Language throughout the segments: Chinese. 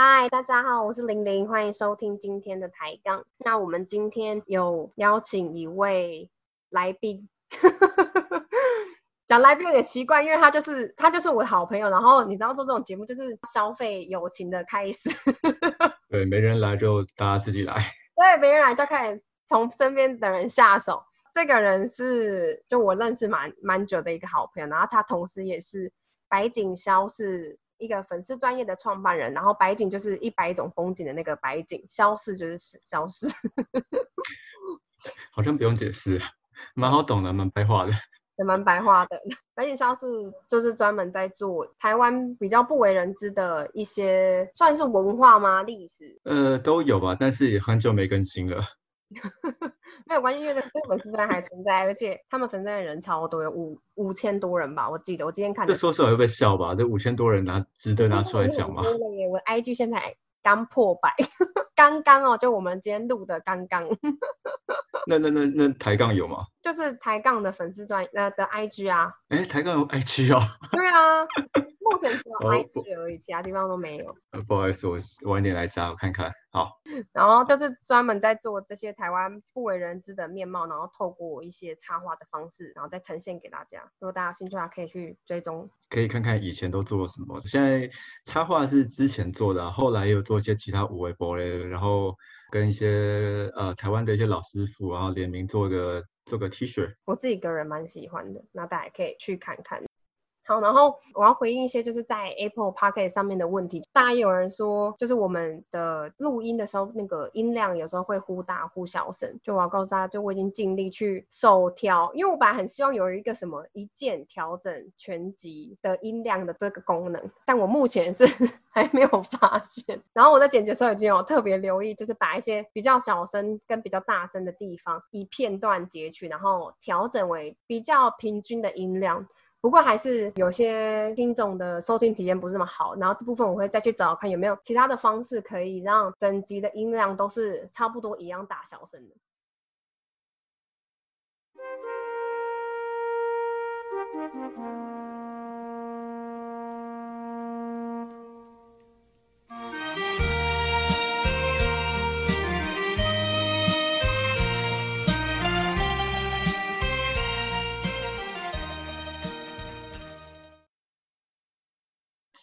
嗨，大家好，我是玲玲，欢迎收听今天的抬杠。那我们今天有邀请一位来宾，讲来宾有点奇怪，因为他就是他就是我的好朋友。然后你知道做这种节目就是消费友情的开始，对，没人来就大家自己来。对，没人来就开始从身边的人下手。这个人是就我认识蛮蛮久的一个好朋友，然后他同时也是白景霄是一个粉丝专业的创办人，然后白景就是一百种风景的那个白景，消逝就是消逝。好像不用解释，蛮好懂的，蛮白话的。也蛮白话的。白景消失就是专门在做台湾比较不为人知的一些，算是文化吗？历史？呃，都有吧，但是也很久没更新了。没有关系，因为这个粉丝团还存在，而且他们粉丝团的人超多，有五五千多人吧，我记得我今天看。这说出来会被笑吧？这五千多人拿值得拿出来讲吗？我 IG 现在刚破百，刚刚哦，就我们今天录的刚刚。那那那那抬杠有吗？就是抬杠的粉丝专呃的 IG 啊。哎，抬杠有 IG 哦。对啊，目前只有 IG 而已，其他地方都没有。呃，不好意思，我晚点来加，我看看。好。然后就是专门在做这些台湾不为人知的面貌，然后透过一些插画的方式，然后再呈现给大家。如果大家有兴趣的话，可以去追踪，可以看看以前都做了什么。现在插画是之前做的，后来又做一些其他五维博类，然后。跟一些呃台湾的一些老师傅，然后联名做个这个 T 恤，我自己个人蛮喜欢的，那大家可以去看看。好，然后我要回应一些就是在 Apple Pocket 上面的问题。大家有人说，就是我们的录音的时候，那个音量有时候会忽大忽小声。就我要告诉大家，就我已经尽力去手调，因为我本来很希望有一个什么一键调整全集的音量的这个功能，但我目前是 还没有发现。然后我在剪辑的时候已经有特别留意，就是把一些比较小声跟比较大声的地方以片段截取，然后调整为比较平均的音量。不过还是有些听众的收听体验不是那么好，然后这部分我会再去找看有没有其他的方式可以让整集的音量都是差不多一样大小声的。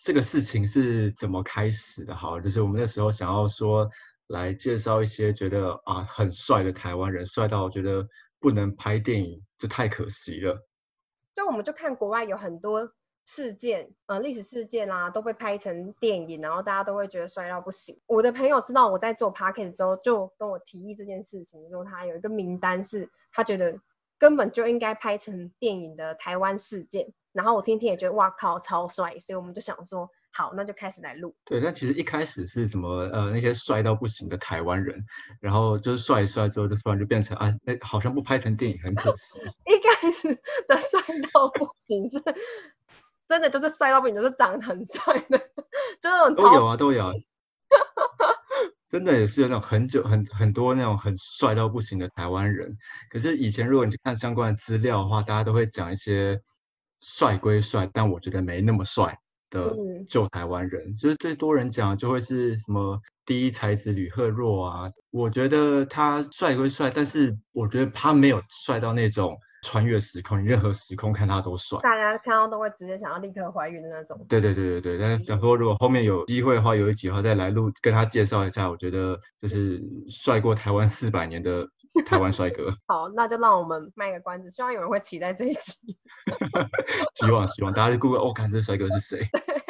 这个事情是怎么开始的？好，就是我们那时候想要说来介绍一些觉得啊很帅的台湾人，帅到我觉得不能拍电影，就太可惜了。就我们就看国外有很多事件，呃，历史事件啦，都被拍成电影，然后大家都会觉得帅到不行。我的朋友知道我在做 p a r k e 之后，就跟我提议这件事情，说他有一个名单，是他觉得根本就应该拍成电影的台湾事件。然后我听听也觉得哇靠超帅，所以我们就想说好，那就开始来录。对，但其实一开始是什么呃那些帅到不行的台湾人，然后就是帅一帅之后，就突然就变成啊那好像不拍成电影很可惜。一开始的帅到不行是真的就是帅到不行，就是长得很帅的，就那种都有啊都有。真的也是有那种很久很很多那种很帅到不行的台湾人，可是以前如果你去看相关的资料的话，大家都会讲一些。帅归帅，但我觉得没那么帅的旧台湾人，就是最多人讲就会是什么第一才子吕赫若啊。我觉得他帅归帅，但是我觉得他没有帅到那种穿越时空，你任何时空看他都帅。大家看到都会直接想要立刻怀孕的那种。对对对对对，但是想说如果后面有机会的话，有一集的话再来录跟他介绍一下，我觉得就是帅过台湾四百年的。台湾帅哥，好，那就让我们卖个关子，希望有人会期待这一集。希望希望大家就 Google，哦，看这帅哥是谁。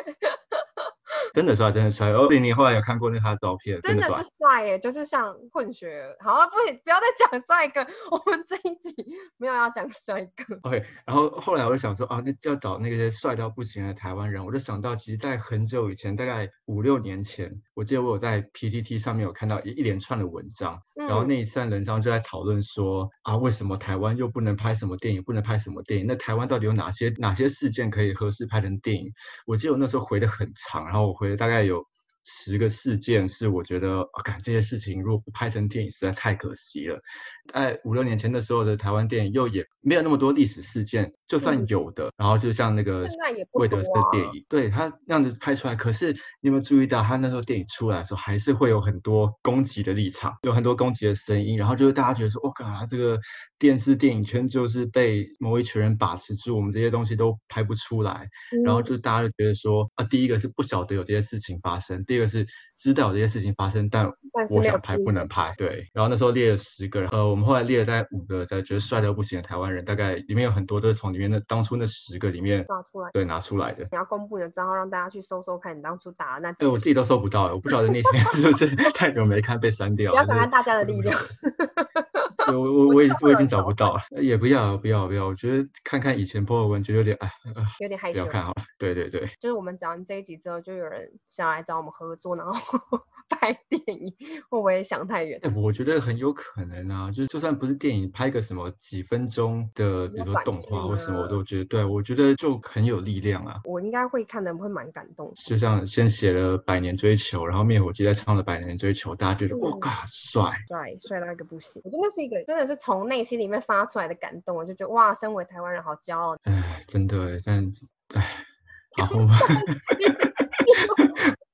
真的帅，真的帅。哦，你后来有看过那他的照片？真的是帅耶，就是像混血。好了，不不要再讲帅哥，我们这一集没有要讲帅哥。OK，然后后来我就想说啊，那要找那些帅到不行的台湾人，我就想到，其实，在很久以前，大概五六年前，我记得我有在 PTT 上面有看到一一连串的文章，然后那一串文章就在讨论说啊，为什么台湾又不能拍什么电影，不能拍什么电影？那台湾到底有哪些哪些事件可以合适拍成电影？我记得我那时候回的很长，然后我回。大概有十个事件是我觉得，啊，看这些事情如果不拍成电影实在太可惜了。在五六年前的时候的台湾电影又也没有那么多历史事件，就算有的，然后就像那个魏德斯的电影，对他那样子拍出来。可是你有没有注意到，他那时候电影出来的时候，还是会有很多攻击的立场，有很多攻击的声音，然后就是大家觉得说，我靠，这个电视电影圈就是被某一群人把持住，我们这些东西都拍不出来。然后就大家就觉得说，啊，第一个是不晓得有这些事情发生，第二个是知道有这些事情发生，但我想拍不能拍。对，然后那时候列了十个，呃。我们后来列了大概五个，在觉得帅到不行的台湾人，大概里面有很多都是从里面那当初那十个里面拿出来，对，拿出来的。你要公布你的账号，让大家去搜搜看你当初打的那。对，我自己都搜不到，我不晓得那天是不是 太久没看被删掉。不要想看大家的力量。我我我已我已经找不到了，也不要不要不要，我觉得看看以前播的文，觉得有点哎，有点害羞。不要看好了，对对对。就是我们讲完这一集之后，就有人想来找我们合作，然后 拍电影，会不会想太远？我觉得很有可能啊，就是就算不是电影，拍个什么几分钟的，比如说动画或什么，我都觉得，对我觉得就很有力量啊。我应该会看的，会蛮感动。就像先写了《百年追求》，然后灭火器再唱了《百年追求》，大家觉得哇，帅帅帅到一个不行。我觉得那是一个真的是从内心里面发出来的感动，我就觉得哇，身为台湾人好骄傲。哎，真的，但哎，好，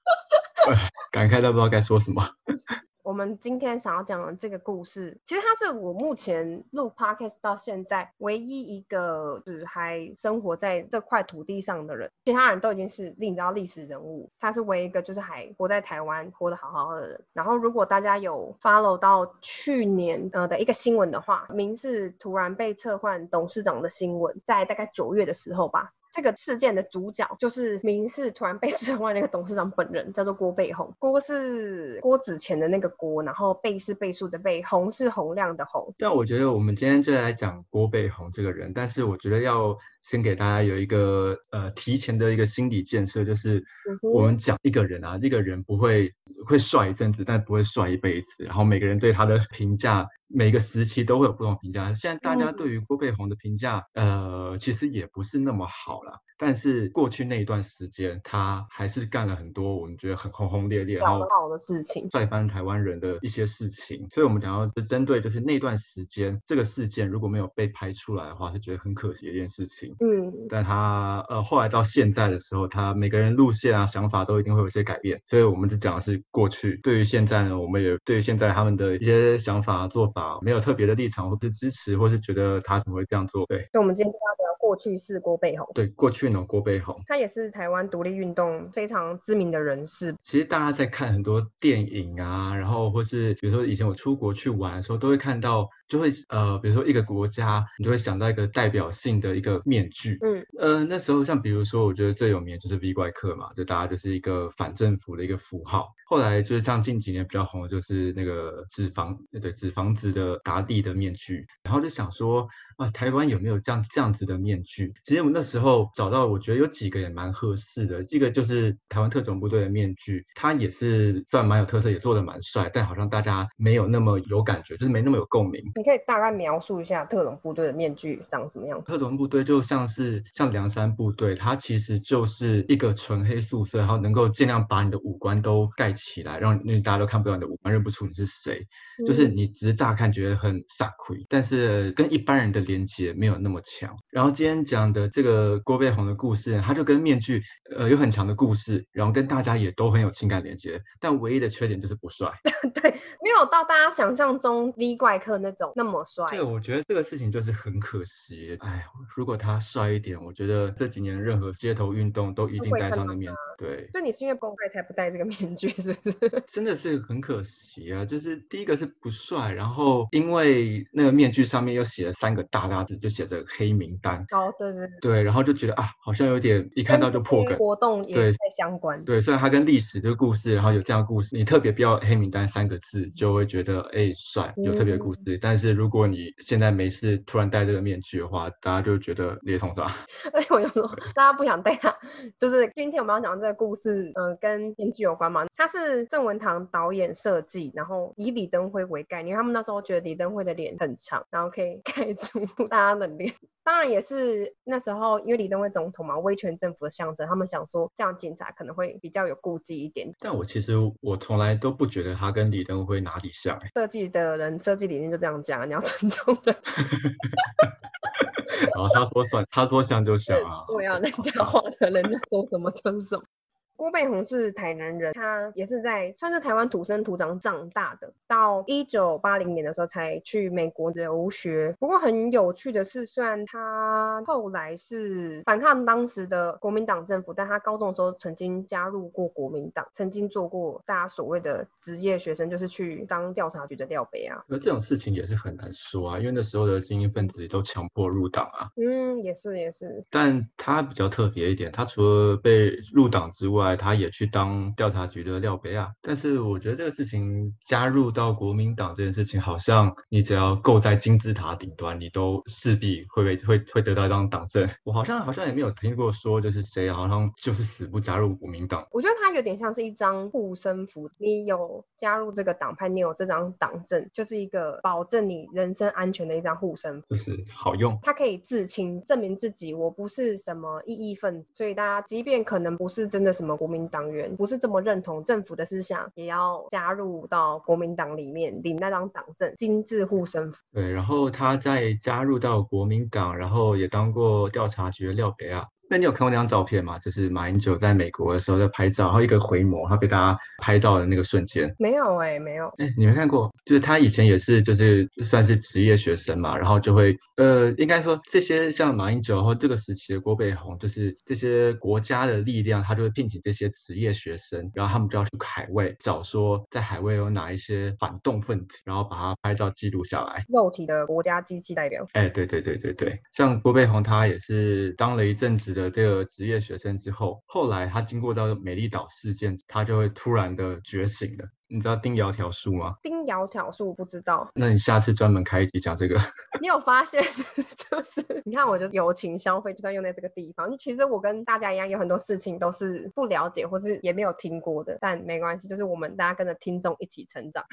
感慨到不知道该说什么。我们今天想要讲的这个故事，其实他是我目前录 podcast 到现在唯一一个就是还生活在这块土地上的人，其他人都已经是你知道历史人物，他是唯一一个就是还活在台湾活得好好的人。然后如果大家有 follow 到去年呃的一个新闻的话，民是突然被撤换董事长的新闻，在大概九月的时候吧。这个事件的主角就是民事突然被撤换那个董事长本人，叫做郭背红。郭是郭子乾的那个郭，然后背是倍数的背，红是洪亮的红。但我觉得我们今天就来讲郭背红这个人，但是我觉得要先给大家有一个呃提前的一个心理建设，就是我们讲一个人啊，一个人不会会帅一阵子，但不会帅一辈子。然后每个人对他的评价。每个时期都会有不同评价。现在大家对于郭佩红的评价，呃，其实也不是那么好了。但是过去那一段时间，他还是干了很多我们觉得很轰轰烈烈、很好的事情，帅翻台湾人的一些事情。所以，我们讲到就针对就是那段时间这个事件，如果没有被拍出来的话，是觉得很可惜的一件事情。嗯。但他呃后来到现在的时候，他每个人路线啊、想法都一定会有一些改变。所以，我们只讲的是过去。对于现在呢，我们也对于现在他们的一些想法、做法没有特别的立场，或是支持，或是觉得他怎么会这样做。对。所以，我们今天就要聊过去式郭背红。对，过去。郭背红，他也是台湾独立运动非常知名的人士。其实大家在看很多电影啊，然后或是比如说以前我出国去玩的时候，都会看到。就会呃，比如说一个国家，你就会想到一个代表性的一个面具。嗯，呃，那时候像比如说，我觉得最有名就是 V 怪客嘛，就大家就是一个反政府的一个符号。后来就是像近几年比较红的就是那个纸房，对，纸房子的达利的面具。然后就想说啊，台湾有没有这样这样子的面具？其实我们那时候找到，我觉得有几个也蛮合适的。这个就是台湾特种部队的面具，它也是算蛮有特色，也做的蛮帅，但好像大家没有那么有感觉，就是没那么有共鸣。你可以大概描述一下特种部队的面具长什么样？特种部队就像是像梁山部队，它其实就是一个纯黑素色，然后能够尽量把你的五官都盖起来，让那大家都看不到你的五官，认不出你是谁。就是你只是乍看觉得很傻亏，但是跟一般人的连接没有那么强。然后今天讲的这个郭背红的故事，它就跟面具呃有很强的故事，然后跟大家也都很有情感连接，但唯一的缺点就是不帅。对，没有到大家想象中 V 怪客那种那么帅。对，我觉得这个事情就是很可惜。哎，如果他帅一点，我觉得这几年任何街头运动都一定戴上的面。对，就你是因为公开才不戴这个面具，是不是？真的是很可惜啊！就是第一个是不帅，然后因为那个面具上面又写了三个大大字，就写着黑名单。哦，对对。对，然后就觉得啊，好像有点一看到就破梗。活动也太相关。对，虽然它跟历史这个故事，然后有这样故事，你特别标黑名单三个字，就会觉得哎帅，有特别故事。但是如果你现在没事突然戴这个面具的话，大家就觉得勒痛是吧？而且我就说，大家不想戴它，就是今天我们要讲这个故事，嗯，跟面具有关嘛。他是郑文堂导演设计，然后以李登辉为概念，他们那时候觉得李登辉的脸很长，然后可以 盖住大家的脸。当然也是那时候，因为李登辉总统嘛，威权政府的象征，他们想说这样警察可能会比较有顾忌一点。但我其实我从来都不觉得他跟李登辉哪里像。设计的人设计理念就这样讲，你要尊重人。然后他说算，他说像就像啊。对啊，人家画的人家说什么就是什么。郭贝宏是台南人，他也是在算是台湾土生土长长大的，到一九八零年的时候才去美国留学。不过很有趣的是，虽然他后来是反抗当时的国民党政府，但他高中的时候曾经加入过国民党，曾经做过大家所谓的职业学生，就是去当调查局的调北啊。那这种事情也是很难说啊，因为那时候的精英分子都强迫入党啊。嗯，也是也是。但他比较特别一点，他除了被入党之外，他也去当调查局的廖北亚，但是我觉得这个事情加入到国民党这件事情，好像你只要够在金字塔顶端，你都势必会被会会得到一张党证。我好像好像也没有听过说就是谁好像就是死不加入国民党。我觉得他有点像是一张护身符，你有加入这个党派，你有这张党证，就是一个保证你人身安全的一张护身符，就是好用。它可以自清，证明自己我不是什么异议分子，所以大家即便可能不是真的什么国民党。员不是这么认同政府的思想，也要加入到国民党里面领那张党证，金字护身符。对，然后他再加入到国民党，然后也当过调查局的廖北亚。那你有看过那张照片吗？就是马英九在美国的时候在拍照，然后一个回眸，他被大家拍到的那个瞬间。没有哎，没有。哎，你没看过？就是他以前也是，就是算是职业学生嘛，然后就会，呃，应该说这些像马英九或这个时期的郭背红，就是这些国家的力量，他就会聘请这些职业学生，然后他们就要去海外找说在海外有哪一些反动分子，然后把他拍照记录下来。肉体的国家机器代表。哎，对对对对对，像郭背红他也是当了一阵子的。的这个职业学生之后，后来他经过到美丽岛事件，他就会突然的觉醒了。你知道丁窈窕树吗？丁窈窕树不知道。那你下次专门开一集讲这个。你有发现，就是你看，我就友情消费，就算用在这个地方。其实我跟大家一样，有很多事情都是不了解，或是也没有听过的，但没关系，就是我们大家跟着听众一起成长。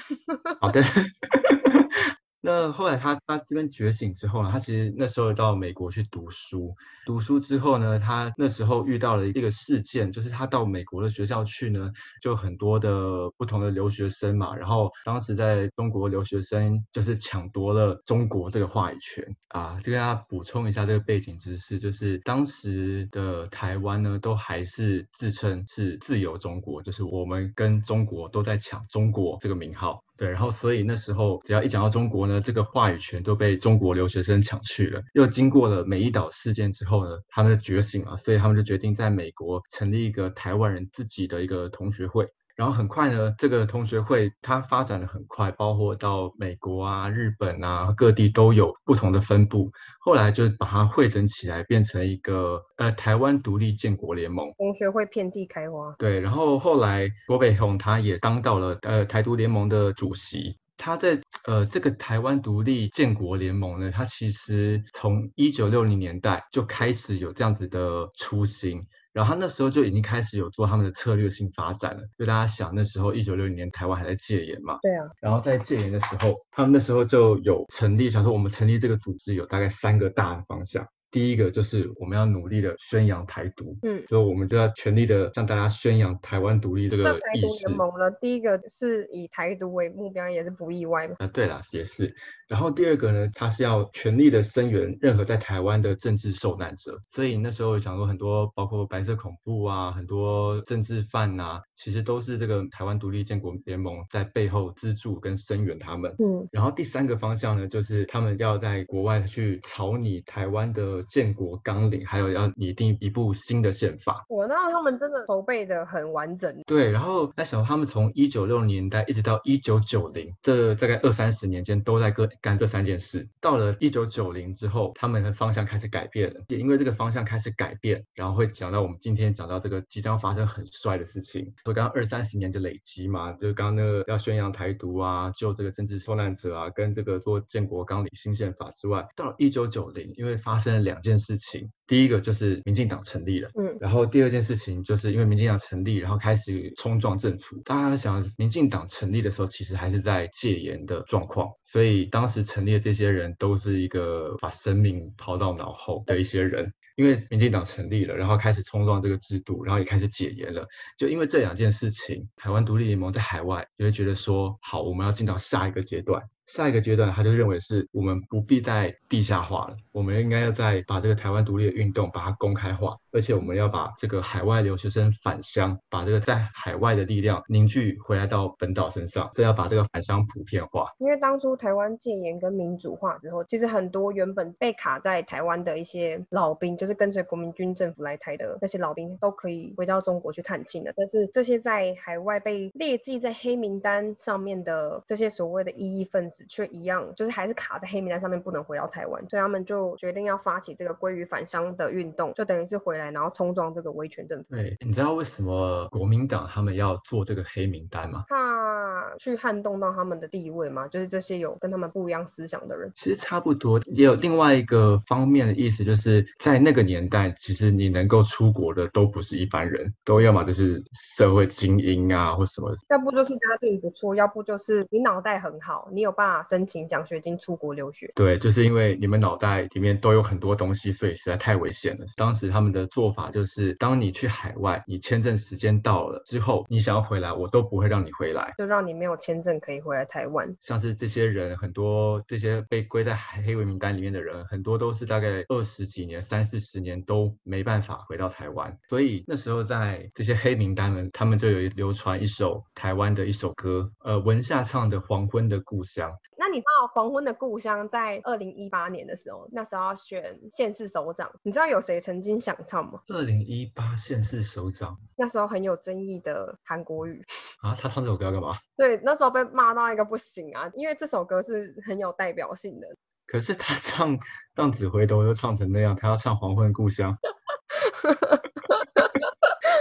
好的。那后来他他这边觉醒之后呢，他其实那时候到美国去读书，读书之后呢，他那时候遇到了一个事件，就是他到美国的学校去呢，就很多的不同的留学生嘛，然后当时在中国留学生就是抢夺了中国这个话语权啊，就跟大家补充一下这个背景知识，就是当时的台湾呢，都还是自称是自由中国，就是我们跟中国都在抢中国这个名号。对，然后所以那时候只要一讲到中国呢，这个话语权都被中国留学生抢去了。又经过了美伊岛事件之后呢，他们就觉醒了，所以他们就决定在美国成立一个台湾人自己的一个同学会。然后很快呢，这个同学会它发展的很快，包括到美国啊、日本啊各地都有不同的分部。后来就把它汇整起来，变成一个呃台湾独立建国联盟。同学会遍地开花。对，然后后来郭北宏他也当到了呃台独联盟的主席。他在呃这个台湾独立建国联盟呢，他其实从一九六零年代就开始有这样子的雏形。然后他那时候就已经开始有做他们的策略性发展了，就大家想那时候一九六零年台湾还在戒严嘛，对啊，然后在戒严的时候，他们那时候就有成立，想说我们成立这个组织有大概三个大的方向。第一个就是我们要努力的宣扬台独，嗯，所以我们就要全力的向大家宣扬台湾独立这个意识。联盟了，第一个是以台独为目标，也是不意外嘛。啊，对了，也是。然后第二个呢，他是要全力的声援任何在台湾的政治受难者。所以那时候想说，很多包括白色恐怖啊，很多政治犯呐，其实都是这个台湾独立建国联盟在背后资助跟声援他们。嗯。然后第三个方向呢，就是他们要在国外去草拟台湾的。建国纲领，还有要拟定一部新的宪法。我那他们真的筹备的很完整。对，然后那时候他们从一九六零年代一直到一九九零，这大概二三十年间都在干干这三件事。到了一九九零之后，他们的方向开始改变了。也因为这个方向开始改变，然后会讲到我们今天讲到这个即将发生很帅的事情。说刚刚二三十年的累积嘛，就是刚刚那个要宣扬台独啊，救这个政治受难者啊，跟这个做建国纲领新宪法之外，到了一九九零，因为发生了两。件事情。第一个就是民进党成立了，嗯，然后第二件事情就是因为民进党成立，然后开始冲撞政府。大家想，民进党成立的时候，其实还是在戒严的状况，所以当时成立的这些人都是一个把生命抛到脑后的一些人。因为民进党成立了，然后开始冲撞这个制度，然后也开始解严了。就因为这两件事情，台湾独立联盟在海外就会觉得说，好，我们要进到下一个阶段。下一个阶段，他就认为是我们不必再地下化了，我们应该要再把这个台湾独立的运动把它公开化，而且我们要把这个海外留学生返乡，把这个在海外的力量凝聚回来到本岛身上，这要把这个返乡普遍化。因为当初台湾戒严跟民主化之后，其实很多原本被卡在台湾的一些老兵，就是跟随国民军政府来台的那些老兵，都可以回到中国去探亲了。但是这些在海外被列记在黑名单上面的这些所谓的异议分子。却一样，就是还是卡在黑名单上面，不能回到台湾，所以他们就决定要发起这个归于返乡的运动，就等于是回来，然后冲撞这个威权政府。对，你知道为什么国民党他们要做这个黑名单吗？怕去撼动到他们的地位吗？就是这些有跟他们不一样思想的人。其实差不多，也有另外一个方面的意思，就是在那个年代，其实你能够出国的都不是一般人，都要么就是社会精英啊，或什么，要不就是家境不错，要不就是你脑袋很好，你有办法申请奖学金出国留学。对，就是因为你们脑袋里面都有很多东西，所以实在太危险了。当时他们的做法就是，当你去海外，你签证时间到了之后，你想要回来，我都不会让你回来，就让你没有签证可以回来台湾。像是这些人，很多这些被归在黑黑名单里面的人，很多都是大概二十几年、三四十年都没办法回到台湾。所以那时候在这些黑名单们，他们就有流传一首台湾的一首歌，呃，文夏唱的《黄昏的故乡》。那你知道《黄昏的故乡》在二零一八年的时候，那时候要选县市首长，你知道有谁曾经想唱吗？二零一八县市首长，那时候很有争议的韩国语啊，他唱这首歌干嘛？对，那时候被骂到一个不行啊，因为这首歌是很有代表性的。可是他唱《浪子回头》又唱成那样，他要唱《黄昏故乡》。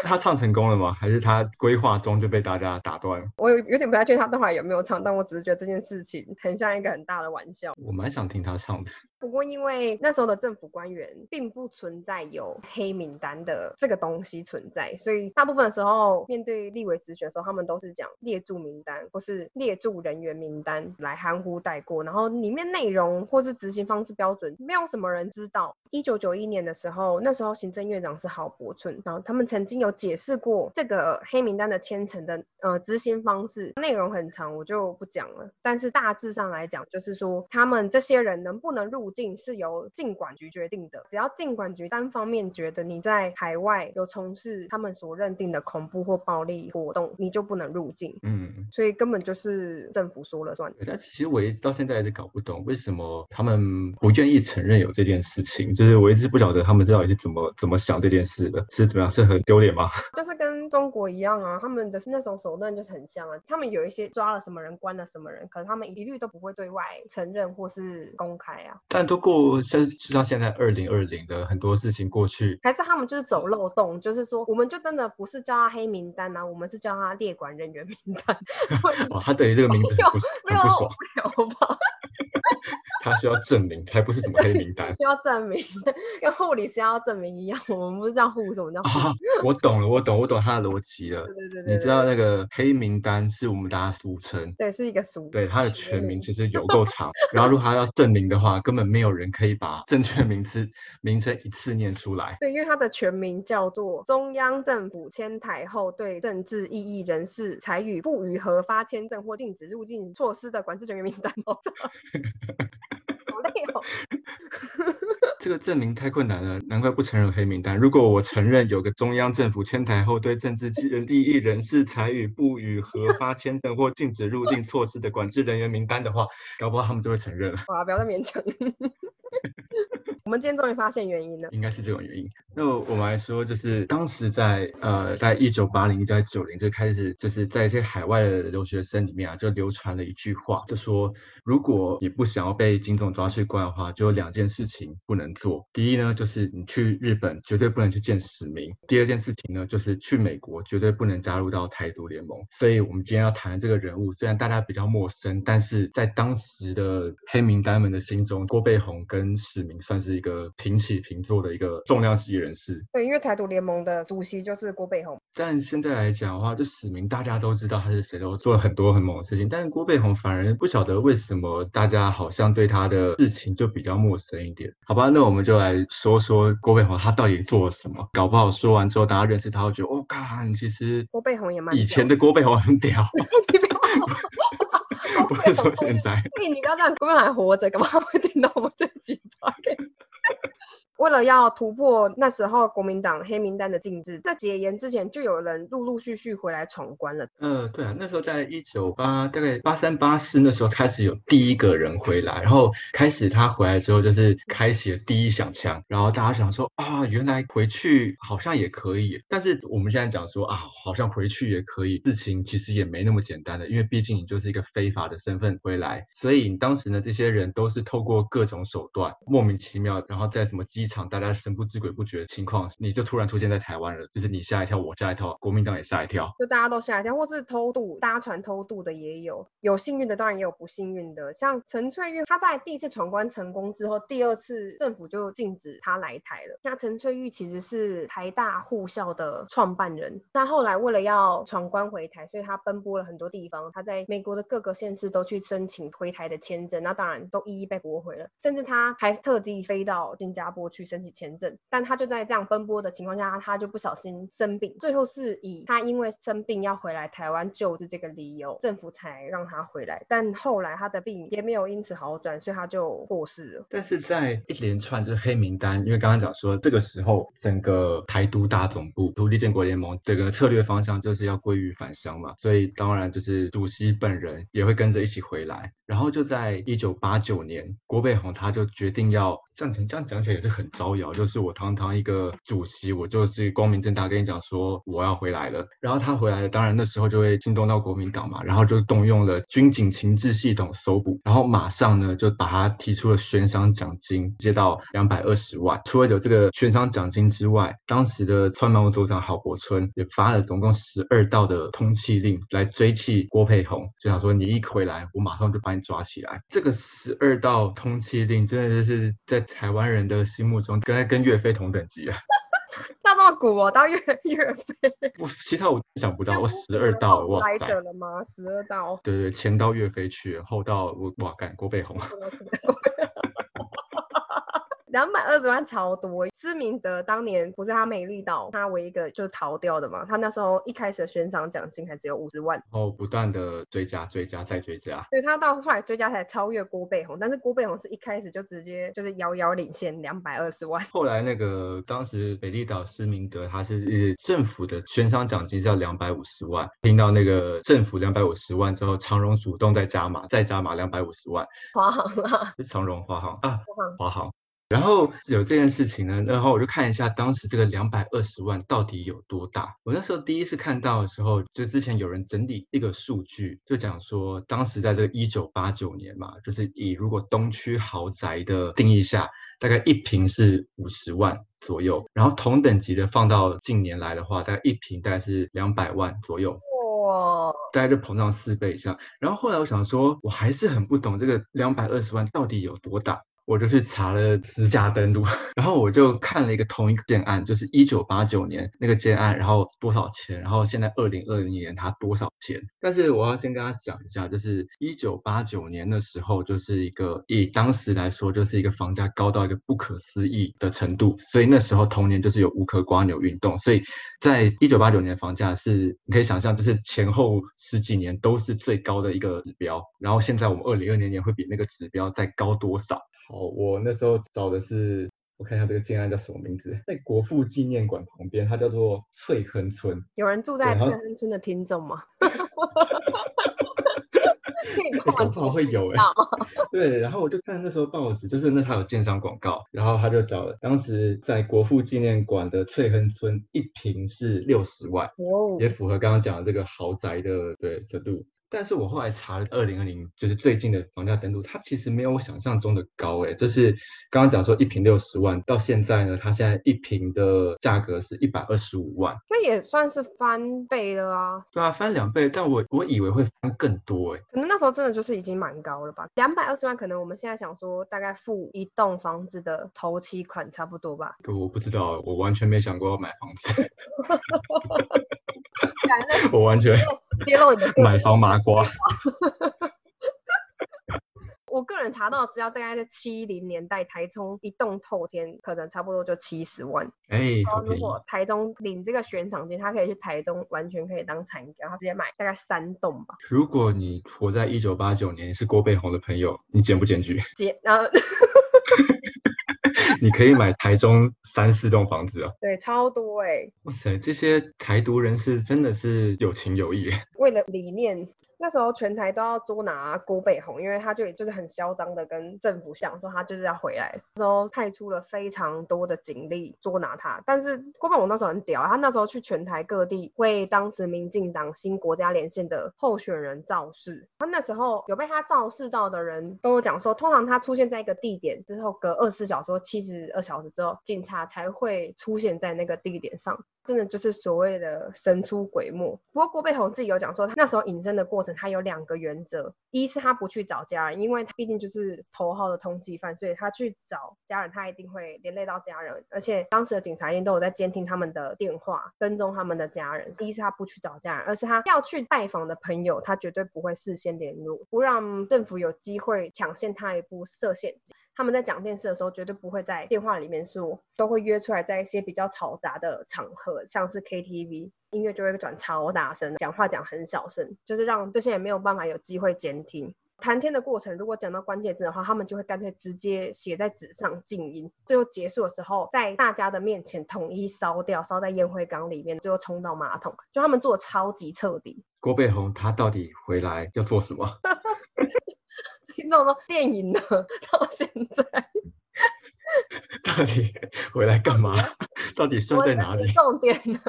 他唱成功了吗？还是他规划中就被大家打断？我有有点不太确定他那会儿有没有唱，但我只是觉得这件事情很像一个很大的玩笑。我蛮想听他唱的。不过，因为那时候的政府官员并不存在有黑名单的这个东西存在，所以大部分的时候面对立委直选的时候，他们都是讲列住名单或是列住人员名单来含糊带过，然后里面内容或是执行方式标准，没有什么人知道。一九九一年的时候，那时候行政院长是郝柏村，然后他们曾经有解释过这个黑名单的签呈的呃执行方式，内容很长，我就不讲了。但是大致上来讲，就是说他们这些人能不能入。境是由进管局决定的，只要进管局单方面觉得你在海外有从事他们所认定的恐怖或暴力活动，你就不能入境。嗯，所以根本就是政府说了算。但其实我一直到现在还是搞不懂，为什么他们不愿意承认有这件事情？就是我一直不晓得他们到底是怎么怎么想这件事的，是怎么样？是很丢脸吗？就是跟中国一样啊，他们的那种手段就是很像啊。他们有一些抓了什么人，关了什么人，可是他们一律都不会对外承认或是公开啊。但都过像就像现在二零二零的很多事情过去，还是他们就是走漏洞，就是说我们就真的不是叫他黑名单啊，我们是叫他列管人员名单。哇，他对于这个名字很不很不爽，有吧？他需要证明，才不是什么黑名单。需要证明，跟护理师要证明一样。我们不是叫护，什么叫？我懂了，我懂，我懂他的逻辑了。对对对对。你知道那个黑名单是我们大家俗称，对，是一个俗。对，它的全名其实有够长。然后如果他要证明的话，根本没有人可以把正确名字名称一次念出来。对，因为它的全名叫做中央政府迁台后对政治异议人士采予不予核发签证或禁止入境措施的管制人员名单。这个证明太困难了，难怪不承认黑名单。如果我承认有个中央政府迁台后对政治利益人士采取不予核发签证或禁止入境措施的管制人员名单的话，搞不好他们就会承认了。哇，不要再勉强。我们今天终于发现原因了，应该是这种原因。那我们来说，就是当时在呃，在一九八零、在九零就开始，就是在一些海外的留学生里面啊，就流传了一句话，就说如果你不想要被金总抓去关的话，就有两件事情不能做。第一呢，就是你去日本绝对不能去见史明；第二件事情呢，就是去美国绝对不能加入到台独联盟。所以，我们今天要谈的这个人物，虽然大家比较陌生，但是在当时的黑名单们的心中，郭背宏跟史明算是。一个平起平坐的一个重量级人士。对，因为台独联盟的主席就是郭背宏。但现在来讲的话，就史明大家都知道他是谁，都做了很多很猛的事情。但是郭背宏反而不晓得为什么大家好像对他的事情就比较陌生一点。好吧，那我们就来说说郭背宏他到底做了什么。搞不好说完之后，大家认识他会觉得，哦，看，其实郭背宏也蛮以前的郭背宏很屌。你不要，不是说现在。你你不要这样，郭背宏还活着，干嘛会听到我们这集话？为了要突破那时候国民党黑名单的禁制，在解严之前就有人陆陆续续回来闯关了。呃，对啊，那时候在一九八大概八三八四那时候开始有第一个人回来，然后开始他回来之后就是开启了第一响枪，然后大家想说啊，原来回去好像也可以。但是我们现在讲说啊，好像回去也可以，事情其实也没那么简单的，因为毕竟你就是一个非法的身份回来，所以你当时呢这些人都是透过各种手段莫名其妙，然后在什么机场大家神不知鬼不觉的情况，你就突然出现在台湾了，就是你吓一跳，我吓一跳，国民党也吓一跳，就大家都吓一跳，或是偷渡搭船偷渡的也有，有幸运的当然也有不幸运的，像陈翠玉，他在第一次闯关成功之后，第二次政府就禁止他来台了。那陈翠玉其实是台大护校的创办人，他后来为了要闯关回台，所以他奔波了很多地方，他在美国的各个县市都去申请回台的签证，那当然都一一被驳回了，甚至他还特地飞到新加坡去申请签证，但他就在这样奔波的情况下，他就不小心生病，最后是以他因为生病要回来台湾救治这个理由，政府才让他回来。但后来他的病也没有因此好转，所以他就过世了。但是在一连串就是黑名单，因为刚刚讲说这个时候整个台独大总部、独立建国联盟这个策略方向就是要归于返乡嘛，所以当然就是主席本人也会跟着一起回来。然后就在一九八九年，郭背宏他就决定要这样这样讲起来也是很招摇，就是我堂堂一个主席，我就是光明正大跟你讲说我要回来了。然后他回来了，当然那时候就会惊动到国民党嘛，然后就动用了军警情治系统搜捕，然后马上呢就把他提出了悬赏奖金，接到两百二十万。除了有这个悬赏奖金之外，当时的川马务组长郝柏村也发了总共十二道的通缉令来追缉郭佩宏，就想说你一回来，我马上就把你抓起来。这个十二道通缉令真的就是在台湾人的心目中跟跟岳飞同等级啊！到 那么古哦，到岳 岳飞，我其他我想不到，我十二道哇来塞！者了吗？十二道，对对，前到岳飞去，后到我哇干郭背宏。两百二十万超多。施明德当年不是他美丽岛，他唯一一个就是逃掉的嘛。他那时候一开始的悬赏奖金还只有五十万，然后不断的追加、追加再追加。所以他到后来追加才超越郭背宏，但是郭背宏是一开始就直接就是遥遥领先两百二十万。后来那个当时美丽岛施明德他是政府的悬赏奖金是要两百五十万，听到那个政府两百五十万之后，长荣主动再加码，再加码两百五十万，华航啦，是长荣华航啊，华航。然后有这件事情呢，然后我就看一下当时这个两百二十万到底有多大。我那时候第一次看到的时候，就之前有人整理一个数据，就讲说当时在这个一九八九年嘛，就是以如果东区豪宅的定义下，大概一平是五十万左右，然后同等级的放到近年来的话，大概一平大概是两百万左右。哇，大概就膨胀四倍以上。然后后来我想说，我还是很不懂这个两百二十万到底有多大。我就去查了私家登录，然后我就看了一个同一个建案，就是一九八九年那个建案，然后多少钱，然后现在二零二零年它多少钱。但是我要先跟他讲一下，就是一九八九年的时候，就是一个以当时来说，就是一个房价高到一个不可思议的程度，所以那时候同年就是有无壳瓜牛运动，所以在一九八九年房价是你可以想象，就是前后十几年都是最高的一个指标，然后现在我们二零二零年会比那个指标再高多少？好，我那时候找的是，我看一下这个建案叫什么名字，在国父纪念馆旁边，它叫做翠亨村。有人住在翠亨村的听众吗？可以哎跟我们搞不好会解释有？对，然后我就看那时候报纸，就是那它有建商广告，然后他就找了当时在国父纪念馆的翠亨村，一平是六十万，哦，也符合刚刚讲的这个豪宅的对程度。但是我后来查了二零二零，就是最近的房价登录，它其实没有我想象中的高诶，就是刚刚讲说一平六十万，到现在呢，它现在一平的价格是一百二十五万，那也算是翻倍了啊。对啊，翻两倍，但我我以为会翻更多诶。可能那时候真的就是已经蛮高了吧，两百二十万，可能我们现在想说大概付一栋房子的头期款差不多吧。我不知道，我完全没想过要买房子。我完全揭露你的买房麻瓜。我个人查到资料，大概在七零年代，台中一栋透天可能差不多就七十万。哎，如果台中领这个悬赏金，他可以去台中，完全可以当产标，他直接买大概三栋吧。如果你活在一九八九年，是郭背红的朋友，你检不检举？检，然后。你可以买台中三四栋房子啊，对，超多哎！哇塞，这些台独人士真的是有情有义，为了理念。那时候全台都要捉拿郭背红，因为他就就是很嚣张的跟政府讲说他就是要回来，那时候派出了非常多的警力捉拿他。但是郭背红那时候很屌，他那时候去全台各地为当时民进党新国家连线的候选人造势。他那时候有被他造势到的人都有讲说，通常他出现在一个地点之后，隔二十四小时或七十二小时之后，警察才会出现在那个地点上。真的就是所谓的神出鬼没。不过郭背红自己有讲说，他那时候隐身的过程，他有两个原则：一是他不去找家人，因为他毕竟就是头号的通缉犯，所以他去找家人，他一定会连累到家人。而且当时的警察一定都有在监听他们的电话，跟踪他们的家人。一是他不去找家人，而是他要去拜访的朋友，他绝对不会事先联络，不让政府有机会抢先他一步设陷阱。他们在讲电视的时候，绝对不会在电话里面说，都会约出来，在一些比较嘈杂的场合，像是 KTV，音乐就会转超大声，讲话讲很小声，就是让这些人没有办法有机会监听。谈天的过程，如果讲到关键字的话，他们就会干脆直接写在纸上静音，最后结束的时候，在大家的面前统一烧掉，烧在烟灰缸里面，最后冲到马桶，就他们做的超级彻底。郭背红他到底回来要做什么？听众说电影呢，到现在 到底回来干嘛？到底算在哪里？重点呢？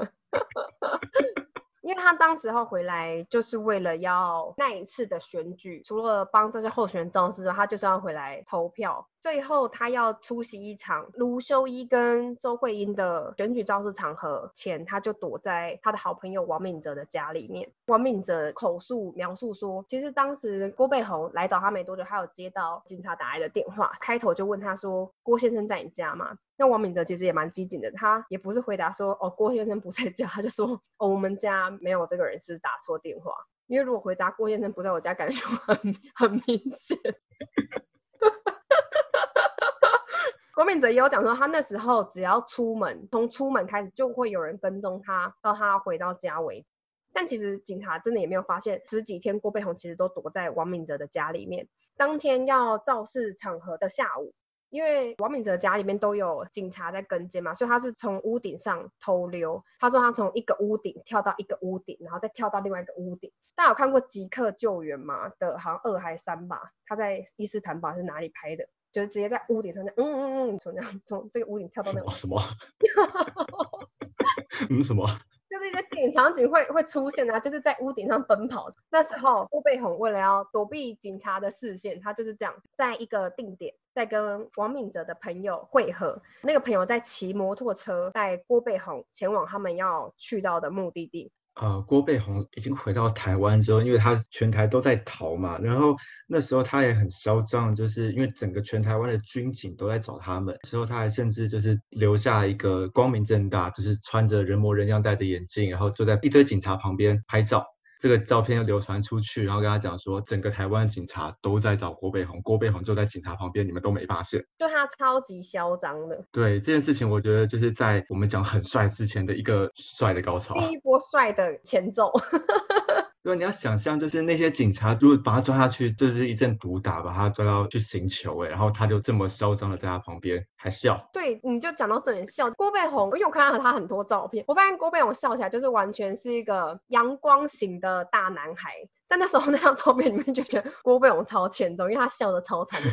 因为他当时候回来就是为了要那一次的选举，除了帮这些候选人造势之外，他就是要回来投票。最后他要出席一场卢修一跟周慧英的选举造势场合前，他就躲在他的好朋友王敏哲的家里面。王敏哲口述描述说，其实当时郭背红来找他没多久，他有接到警察打来的电话，开头就问他说：“郭先生在你家吗？”那王敏哲其实也蛮机警的，他也不是回答说：“哦，郭先生不在家。”他就说：“哦，我们家没有这个人，是打错电话。”因为如果回答郭先生不在我家，感觉很很明显。郭明哲也有讲说，他那时候只要出门，从出门开始就会有人跟踪他，到他回到家为止。但其实警察真的也没有发现，十几天郭背红其实都躲在王敏哲的家里面。当天要肇事场合的下午。因为王敏哲家里面都有警察在跟监嘛，所以他是从屋顶上偷溜。他说他从一个屋顶跳到一个屋顶，然后再跳到另外一个屋顶。大家有看过《即刻救援》吗？的好像二还三吧？他在伊斯坦堡是哪里拍的？就是直接在屋顶上，嗯嗯嗯，从这样从这个屋顶跳到那个什么？嗯什么？就是一个电影场景会会出现啊，就是在屋顶上奔跑。那时候郭贝红为了要躲避警察的视线，他就是这样，在一个定点在跟王敏哲的朋友会合。那个朋友在骑摩托车带郭贝红前往他们要去到的目的地。啊，郭背红已经回到台湾之后，因为他全台都在逃嘛，然后那时候他也很嚣张，就是因为整个全台湾的军警都在找他们，之后他还甚至就是留下一个光明正大，就是穿着人模人样戴着眼镜，然后坐在一堆警察旁边拍照。这个照片又流传出去，然后跟他讲说，整个台湾警察都在找郭背红，郭背红就在警察旁边，你们都没发现，就他超级嚣张的。对这件事情，我觉得就是在我们讲很帅之前的一个帅的高潮，第一波帅的前奏。对，你要想象，就是那些警察如果把他抓下去，就是一阵毒打，把他抓到去刑求，哎，然后他就这么嚣张的在他旁边还笑。对，你就讲到这点笑。郭背红，因为我看到他很多照片，我发现郭背红笑起来就是完全是一个阳光型的大男孩。但那时候那张照片里面就觉得郭背红超欠揍，因为他笑的超惨。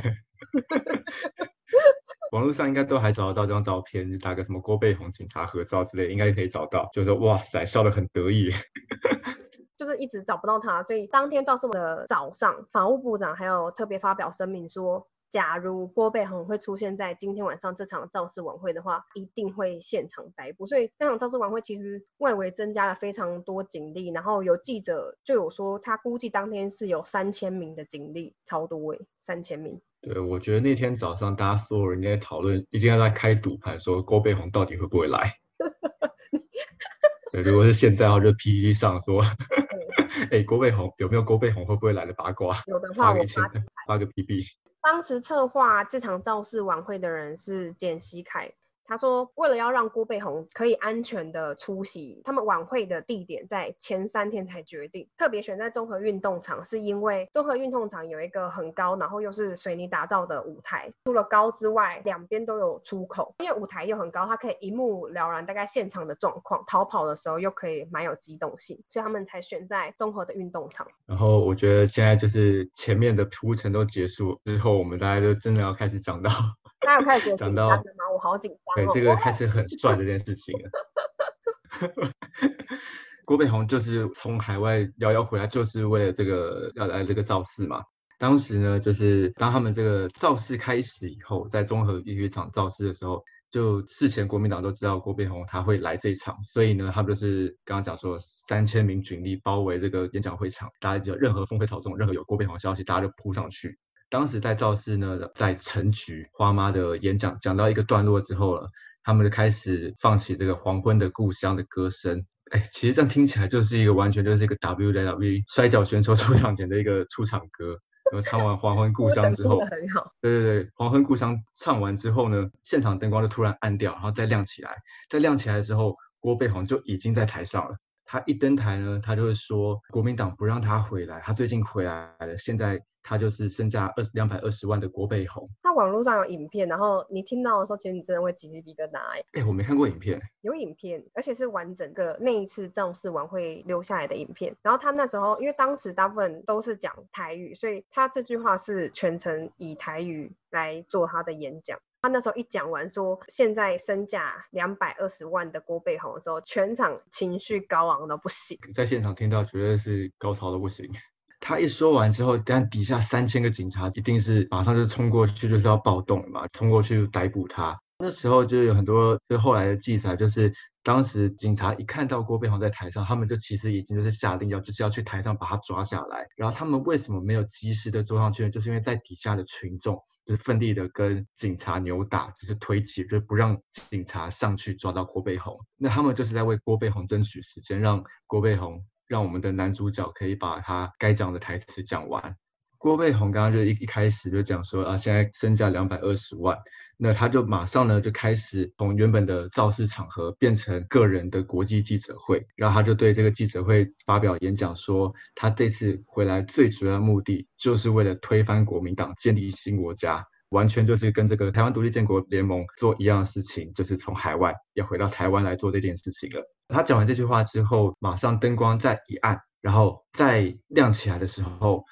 网络上应该都还找得到这张照片，就打个什么郭背红警察合照之类，应该可以找到。就是说，哇塞，笑得很得意。就是一直找不到他，所以当天造势的早上，法务部长还有特别发表声明说。假如郭贝宏会出现在今天晚上这场造势晚会的话，一定会现场逮捕。所以那场造势晚会其实外围增加了非常多警力，然后有记者就有说，他估计当天是有三千名的警力，超多诶，三千名。对，我觉得那天早上大家所有人在讨论，一定要在开赌盘，说郭贝宏到底会不会来。对，如果是现在的话，就 PPT 上说，哎，郭贝红有没有郭贝红会不会来的八卦？有的话，我发发个 PP。当时策划这场造势晚会的人是简希凯。他说，为了要让郭贝宏可以安全的出席，他们晚会的地点在前三天才决定，特别选在综合运动场，是因为综合运动场有一个很高，然后又是水泥打造的舞台，除了高之外，两边都有出口，因为舞台又很高，它可以一目了然大概现场的状况，逃跑的时候又可以蛮有机动性，所以他们才选在综合的运动场。然后我觉得现在就是前面的铺陈都结束之后，我们大家就真的要开始讲到。他有开始觉得讲到吗？我好紧张。对，这个开始很帅的这件事情了。郭北宏就是从海外遥遥回来，就是为了这个要来这个造势嘛。当时呢，就是当他们这个造势开始以后，在综合体育场造势的时候，就事前国民党都知道郭北宏他会来这一场，所以呢，他们就是刚刚讲说三千名警力包围这个演讲会场，大家就任何风吹草动，任何有郭北宏消息，大家就扑上去。当时在造势呢，在陈菊花妈的演讲讲到一个段落之后了，他们就开始放起这个黄昏的故乡的歌声。哎，其实这样听起来就是一个完全就是一个 WWE 摔跤选手 出场前的一个出场歌。然后唱完黄昏故乡之后，很好。对对对，黄昏故乡唱完之后呢，现场灯光就突然暗掉，然后再亮起来。再亮起来的时候，郭贝宏就已经在台上了。他一登台呢，他就会说国民党不让他回来，他最近回来了，现在。他就是身价二两百二十万的郭贝宏。他网络上有影片，然后你听到的时候，其实你真的会起鸡皮疙瘩。哎，我没看过影片。有影片，而且是完整个那一次造势晚会留下来的影片。然后他那时候，因为当时大部分都是讲台语，所以他这句话是全程以台语来做他的演讲。他那时候一讲完说现在身价两百二十万的郭背宏的时候，全场情绪高昂的不行。在现场听到绝对是高潮的不行。他一说完之后，但底下三千个警察一定是马上就冲过去，就是要暴动嘛，冲过去逮捕他。那时候就有很多，就后来的记载，就是当时警察一看到郭背宏在台上，他们就其实已经就是下令要就是要去台上把他抓下来。然后他们为什么没有及时的捉上去呢？就是因为在底下的群众就是奋力的跟警察扭打，就是推挤，就不让警察上去抓到郭背宏。那他们就是在为郭背宏争取时间，让郭背宏。让我们的男主角可以把他该讲的台词讲完。郭贝宏刚刚就一一开始就讲说啊，现在身价两百二十万，那他就马上呢就开始从原本的造势场合变成个人的国际记者会，然后他就对这个记者会发表演讲说，他这次回来最主要目的就是为了推翻国民党，建立新国家。完全就是跟这个台湾独立建国联盟做一样的事情，就是从海外要回到台湾来做这件事情了。他讲完这句话之后，马上灯光再一暗，然后再亮起来的时候，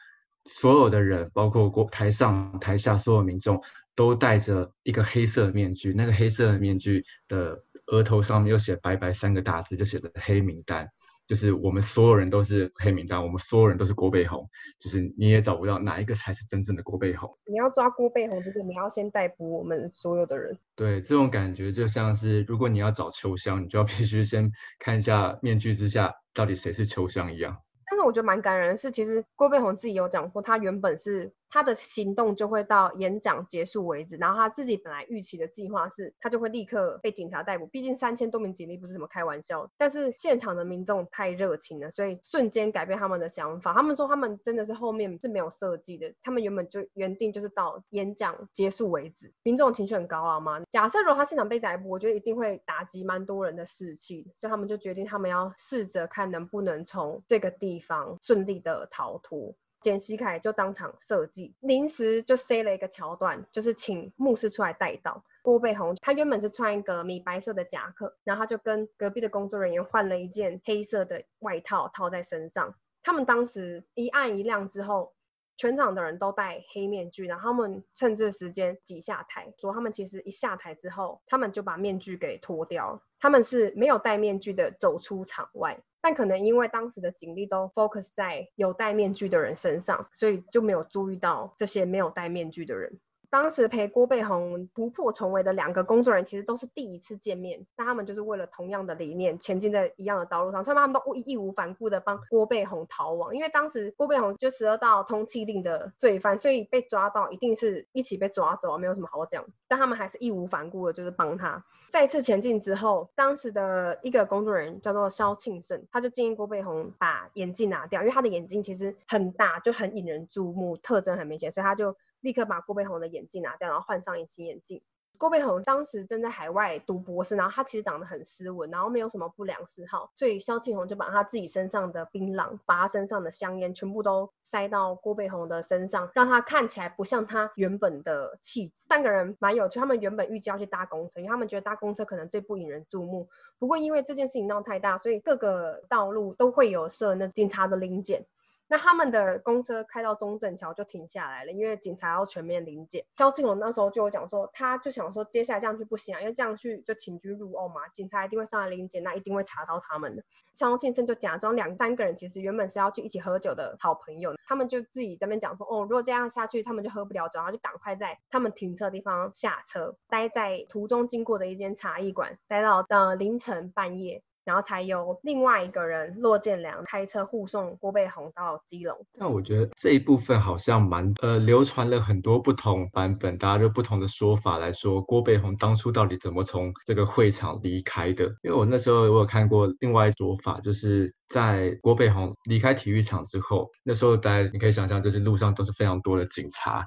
所有的人，包括国台上台下所有民众，都戴着一个黑色的面具。那个黑色的面具的额头上面又写白白三个大字，就写着黑名单。就是我们所有人都是黑名单，我们所有人都是郭背红，就是你也找不到哪一个才是真正的郭背红。你要抓郭背红，就是你要先逮捕我们所有的人。对，这种感觉就像是，如果你要找秋香，你就要必须先看一下面具之下到底谁是秋香一样。但是我觉得蛮感人的是，其实郭背红自己有讲说，他原本是。他的行动就会到演讲结束为止，然后他自己本来预期的计划是，他就会立刻被警察逮捕。毕竟三千多名警力不是什么开玩笑。但是现场的民众太热情了，所以瞬间改变他们的想法。他们说他们真的是后面是没有设计的，他们原本就原定就是到演讲结束为止。民众情绪很高昂嘛，假设如果他现场被逮捕，我觉得一定会打击蛮多人的士气，所以他们就决定他们要试着看能不能从这个地方顺利的逃脱。简西凯就当场设计，临时就塞了一个桥段，就是请牧师出来带刀郭贝红。他原本是穿一个米白色的夹克，然后他就跟隔壁的工作人员换了一件黑色的外套套在身上。他们当时一暗一亮之后，全场的人都戴黑面具，然后他们趁这时间挤下台，说他们其实一下台之后，他们就把面具给脱掉了，他们是没有戴面具的走出场外。但可能因为当时的警力都 focus 在有戴面具的人身上，所以就没有注意到这些没有戴面具的人。当时陪郭背红突破重围的两个工作人员，其实都是第一次见面，但他们就是为了同样的理念，前进在一样的道路上，所以他们都义无反顾的帮郭背红逃亡。因为当时郭背红就十二道通缉令的罪犯，所以被抓到一定是一起被抓走，没有什么好讲。但他们还是义无反顾的，就是帮他再次前进之后，当时的一个工作人员叫做肖庆胜，他就建议郭背红把眼镜拿掉，因为他的眼镜其实很大，就很引人注目，特征很明显，所以他就。立刻把郭背红的眼镜拿掉，然后换上隐形眼镜。郭背红当时正在海外读博士，然后他其实长得很斯文，然后没有什么不良嗜好，所以萧庆红就把他自己身上的槟榔、把他身上的香烟全部都塞到郭背红的身上，让他看起来不像他原本的气质。三个人蛮有趣，他们原本预计要去搭公车，因为他们觉得搭公车可能最不引人注目。不过因为这件事情闹太大，所以各个道路都会有设那警察的临检。那他们的公车开到中正桥就停下来了，因为警察要全面临检。萧敬龙那时候就有讲说，他就想说，接下来这样去不行啊，因为这样去就请君入瓮嘛，警察一定会上来临检，那一定会查到他们的。萧敬生就假装两三个人其实原本是要去一起喝酒的好朋友，他们就自己在那边讲说，哦，如果这样下去，他们就喝不了酒，然后就赶快在他们停车的地方下车，待在途中经过的一间茶艺馆，待到呃凌晨半夜。然后才由另外一个人骆建良开车护送郭背红到基隆。那我觉得这一部分好像蛮呃流传了很多不同版本，大家就不同的说法来说郭背红当初到底怎么从这个会场离开的。因为我那时候我有看过另外一说法，就是在郭背红离开体育场之后，那时候大家你可以想象，就是路上都是非常多的警察。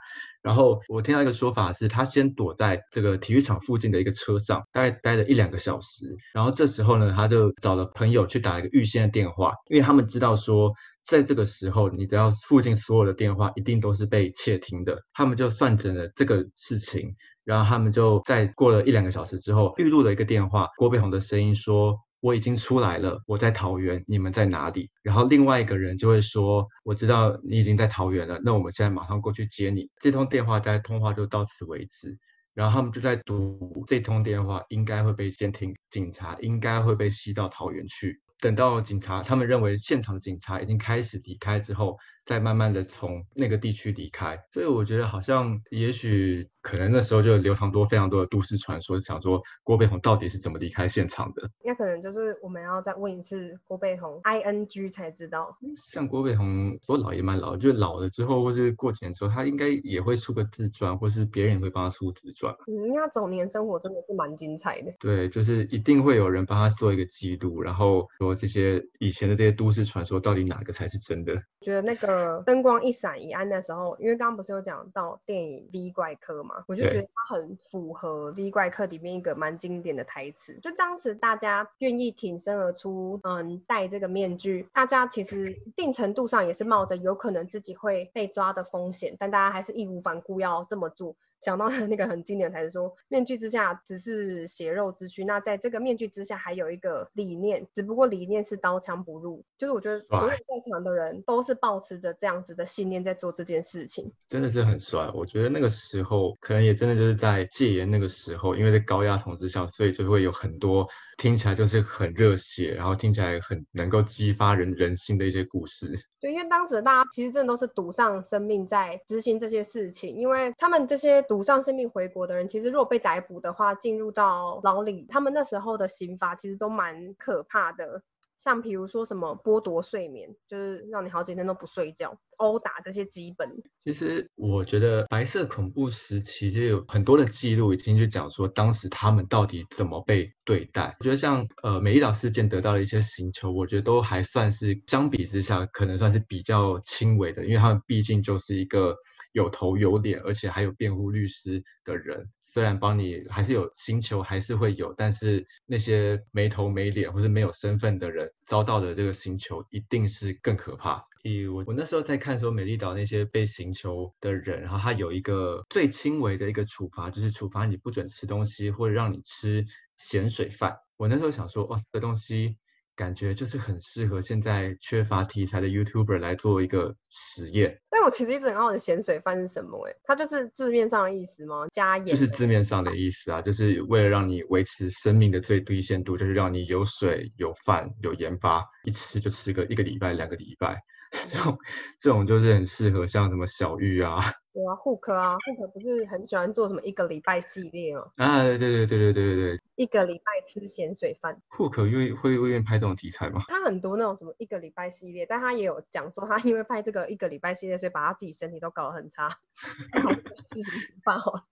然后我听到一个说法是，他先躲在这个体育场附近的一个车上，大概待了一两个小时。然后这时候呢，他就找了朋友去打一个预先的电话，因为他们知道说，在这个时候，你只要附近所有的电话一定都是被窃听的。他们就算准了这个事情，然后他们就在过了一两个小时之后，预录了一个电话，郭碧红的声音说。我已经出来了，我在桃园，你们在哪里？然后另外一个人就会说，我知道你已经在桃园了，那我们现在马上过去接你。这通电话在通话就到此为止，然后他们就在赌这通电话应该会被监听，警察应该会被吸到桃园去。等到警察他们认为现场警察已经开始离开之后。再慢慢的从那个地区离开，所以我觉得好像也许可能那时候就流传多非常多的都市传说，想说郭背红到底是怎么离开现场的。那可能就是我们要再问一次郭背红 I N G 才知道。像郭背红说老也蛮老，就是老了之后或是过几年之后，他应该也会出个自传，或是别人也会帮他出自传。嗯，因为他早年生活真的是蛮精彩的。对，就是一定会有人帮他做一个记录，然后说这些以前的这些都市传说到底哪个才是真的？觉得那个。呃，灯光一闪一暗的时候，因为刚刚不是有讲到电影《V 怪客》嘛，我就觉得它很符合《V 怪客》里面一个蛮经典的台词。就当时大家愿意挺身而出，嗯，戴这个面具，大家其实一定程度上也是冒着有可能自己会被抓的风险，但大家还是义无反顾要这么做。想到的那个很经典的台词说：“面具之下只是血肉之躯，那在这个面具之下还有一个理念，只不过理念是刀枪不入。”就是我觉得所有在场的人都是保持着这样子的信念在做这件事情，真的是很帅。我觉得那个时候可能也真的就是在戒严那个时候，因为在高压统治下，所以就会有很多听起来就是很热血，然后听起来很能够激发人人心的一些故事。对，因为当时大家其实真的都是赌上生命在执行这些事情，因为他们这些赌上生命回国的人，其实如果被逮捕的话，进入到牢里，他们那时候的刑罚其实都蛮可怕的。像比如说什么剥夺睡眠，就是让你好几天都不睡觉，殴打这些基本。其实我觉得白色恐怖时期其实有很多的记录已经去讲说当时他们到底怎么被对待。我觉得像呃美丽岛事件得到的一些刑求，我觉得都还算是相比之下可能算是比较轻微的，因为他们毕竟就是一个有头有脸，而且还有辩护律师的人。虽然帮你还是有星球还是会有，但是那些没头没脸或是没有身份的人遭到的这个星球一定是更可怕。以我我那时候在看说美丽岛那些被刑求的人，然后他有一个最轻微的一个处罚，就是处罚你不准吃东西或者让你吃咸水饭。我那时候想说，哇，这东西感觉就是很适合现在缺乏题材的 YouTuber 来做一个实验。但我其实一直很好奇咸水饭是什么？哎，它就是字面上的意思吗？加盐？就是字面上的意思啊，就是为了让你维持生命的最低限度，就是让你有水、有饭、有盐巴，一吃就吃个一个礼拜、两个礼拜。这种这种就是很适合像什么小玉啊。对啊，Hook 啊，Hook 不是很喜欢做什么一个礼拜系列吗？啊，对对对对对对对一个礼拜吃咸水饭。Hook 愿会愿意拍这种题材吗？他很多那种什么一个礼拜系列，但他也有讲说他因为拍这个一个礼拜系列，所以把他自己身体都搞得很差。自行吃饭哦。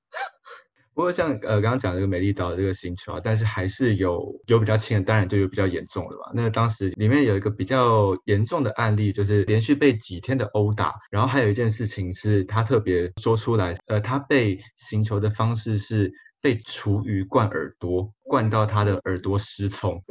不过像呃刚刚讲这个美丽岛这个星球啊，但是还是有有比较轻的，当然就有比较严重的吧。那当时里面有一个比较严重的案例，就是连续被几天的殴打，然后还有一件事情是他特别说出来，呃，他被刑求的方式是被厨余灌耳朵，灌到他的耳朵失聪。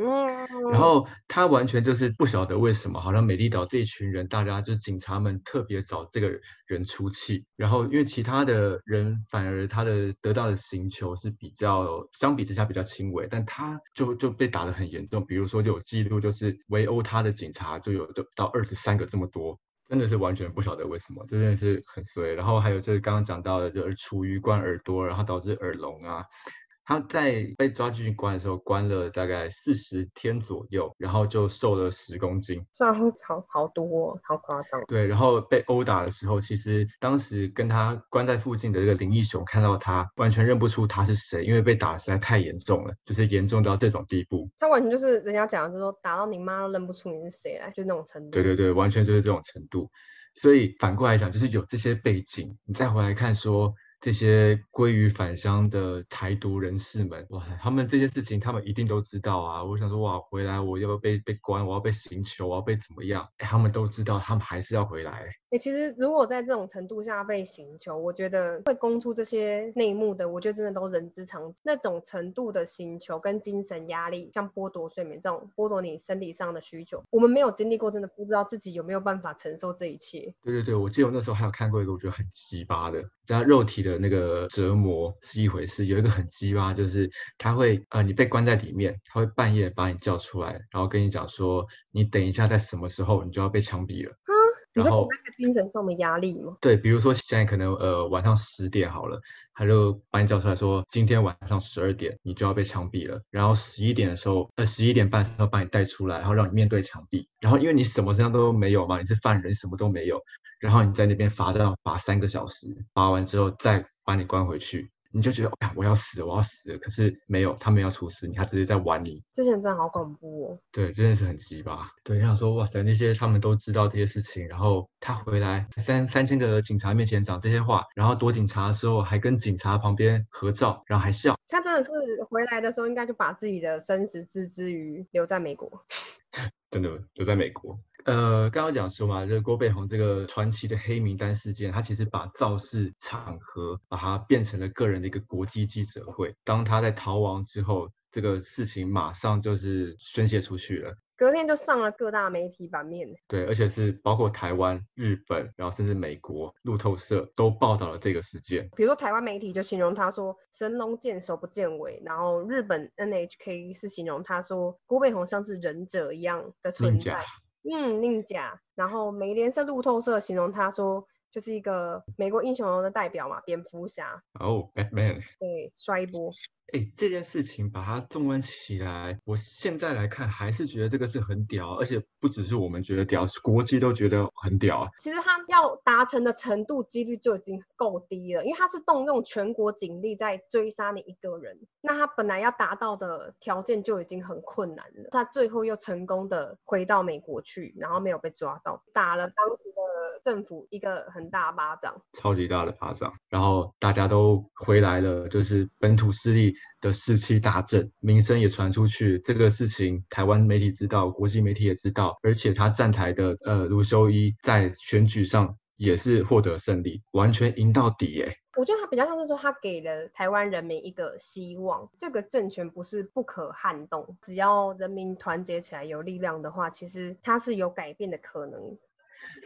然后他完全就是不晓得为什么，好像美丽岛这一群人，大家就警察们特别找这个人出气。然后因为其他的人反而他的得到的刑求是比较相比之下比较轻微，但他就就被打得很严重。比如说就有记录，就是围殴他的警察就有就到二十三个这么多，真的是完全不晓得为什么，真的是很衰。然后还有就是刚刚讲到的，就是厨余灌耳朵，然后导致耳聋啊。他在被抓进去关的时候，关了大概四十天左右，然后就瘦了十公斤，这样好好多，哦好夸张。对，然后被殴打的时候，其实当时跟他关在附近的这个林义雄看到他，完全认不出他是谁，因为被打实在太严重了，就是严重到这种地步。他完全就是人家讲的，就是说打到你妈都认不出你是谁来，就那种程度。对对对，完全就是这种程度。所以反过来讲，就是有这些背景，你再回来看说。这些归于返乡的台独人士们，哇，他们这些事情他们一定都知道啊！我想说，哇，回来我要不要被被关？我要被刑求，我要被怎么样？哎，他们都知道，他们还是要回来。哎，其实如果在这种程度下被刑求，我觉得会供出这些内幕的，我觉得真的都人之常情。那种程度的刑求跟精神压力，像剥夺睡眠这种剥夺你身体上的需求，我们没有经历过，真的不知道自己有没有办法承受这一切。对对对，我记得我那时候还有看过一个我觉得很奇葩的，在肉体的。那个折磨是一回事，有一个很鸡巴，就是他会呃，你被关在里面，他会半夜把你叫出来，然后跟你讲说，你等一下在什么时候你就要被枪毙了。你说那个精神上的压力吗？对，比如说现在可能呃晚上十点好了，他就把你叫出来说，今天晚上十二点你就要被枪毙了，然后十一点的时候，呃十一点半的时候把你带出来，然后让你面对墙壁，然后因为你什么身上都没有嘛，你是犯人，什么都没有。然后你在那边罚站罚三个小时，罚完之后再把你关回去，你就觉得哎，我要死了，我要死了。可是没有，他们要处死你，他只是在玩你。这些人真的好恐怖哦。对，真的是很鸡巴。对，想说哇塞，那些他们都知道这些事情，然后他回来三三千个警察面前讲这些话，然后躲警察的时候还跟警察旁边合照，然后还笑。他真的是回来的时候应该就把自己的生死置之于留在美国。真的留在美国。呃，刚刚讲说嘛，就是郭背红这个传奇的黑名单事件，他其实把造势场合把它变成了个人的一个国际记者会。当他在逃亡之后，这个事情马上就是宣泄出去了，隔天就上了各大媒体版面。对，而且是包括台湾、日本，然后甚至美国路透社都报道了这个事件。比如说台湾媒体就形容他说神龙见首不见尾，然后日本 NHK 是形容他说郭背红像是忍者一样的存在。嗯，宁甲，然后美联社、路透社形容他说，就是一个美国英雄的代表嘛，蝙蝠侠。哦，Batman。对，摔一波。哎，这件事情把它纵观起来，我现在来看还是觉得这个是很屌，而且不只是我们觉得屌，国际都觉得很屌。其实他要达成的程度几率就已经够低了，因为他是动用全国警力在追杀你一个人，那他本来要达到的条件就已经很困难了。他最后又成功的回到美国去，然后没有被抓到，打了当政府一个很大巴掌，超级大的巴掌，然后大家都回来了，就是本土势力。的士气大振，名声也传出去。这个事情台湾媒体知道，国际媒体也知道，而且他站台的呃卢修一在选举上也是获得胜利，完全赢到底耶。我觉得他比较像是说，他给了台湾人民一个希望，这个政权不是不可撼动，只要人民团结起来有力量的话，其实它是有改变的可能。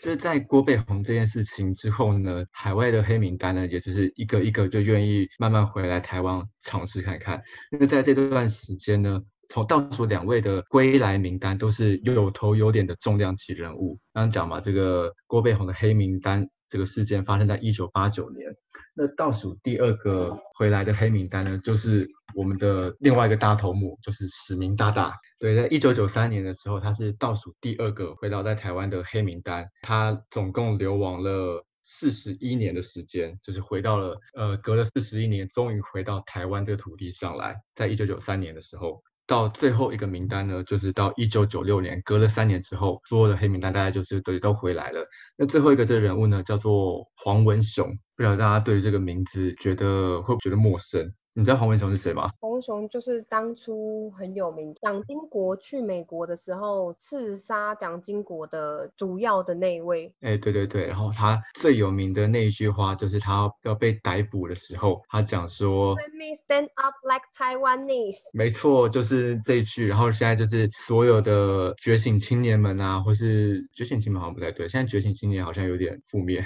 就是在郭背红这件事情之后呢，海外的黑名单呢，也就是一个一个就愿意慢慢回来台湾尝试看看。那在这段时间呢，从倒数两位的归来名单都是有头有脸的重量级人物。刚刚讲嘛，这个郭背红的黑名单这个事件发生在一九八九年。那倒数第二个回来的黑名单呢，就是我们的另外一个大头目，就是史明大大。对，在一九九三年的时候，他是倒数第二个回到在台湾的黑名单。他总共流亡了。四十一年的时间，就是回到了呃，隔了四十一年，终于回到台湾这个土地上来。在一九九三年的时候，到最后一个名单呢，就是到一九九六年，隔了三年之后，所有的黑名单大家就是都都回来了。那最后一个这个人物呢，叫做黄文雄，不知道大家对于这个名字觉得会不会觉得陌生？你知道黄文雄是谁吗？黄文雄就是当初很有名，蒋经国去美国的时候刺杀蒋经国的主要的那一位。哎，对对对，然后他最有名的那一句话就是他要被逮捕的时候，他讲说：“Let me stand up like Taiwanese。”没错，就是这一句。然后现在就是所有的觉醒青年们啊，或是觉醒青年好像不太对，现在觉醒青年好像有点负面。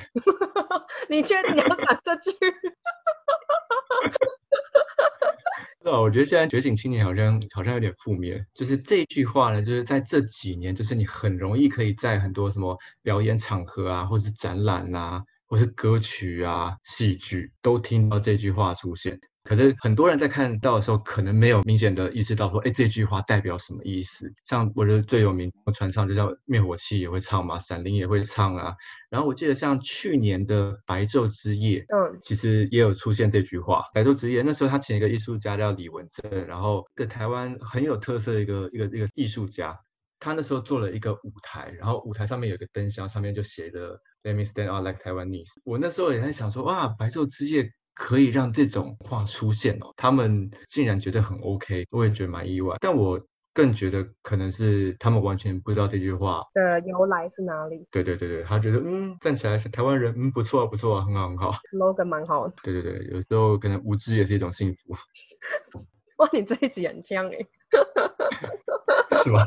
你确定你要讲这句？是啊，我觉得现在觉醒青年好像好像有点负面。就是这句话呢，就是在这几年，就是你很容易可以在很多什么表演场合啊，或是展览啊，或是歌曲啊、戏剧，都听到这句话出现。可是很多人在看到的时候，可能没有明显的意识到说，哎，这句话代表什么意思？像我觉得最有名的传唱就叫灭火器也会唱嘛，闪灵也会唱啊。然后我记得像去年的白昼之夜，嗯，其实也有出现这句话。白昼之夜那时候他请一个艺术家叫李文正，然后个台湾很有特色的一个一个一个艺术家，他那时候做了一个舞台，然后舞台上面有个灯箱，上面就写着 Let me stand out like Taiwanese。我那时候也在想说，哇，白昼之夜。可以让这种话出现哦，他们竟然觉得很 OK，我也觉得蛮意外。但我更觉得可能是他们完全不知道这句话的由来是哪里。对对对对，他觉得嗯，站起来是台湾人，嗯，不错不错，很好很好，slogan 蛮好的。对对对，有时候可能无知也是一种幸福。哇，你这一集很呛哎，是吗？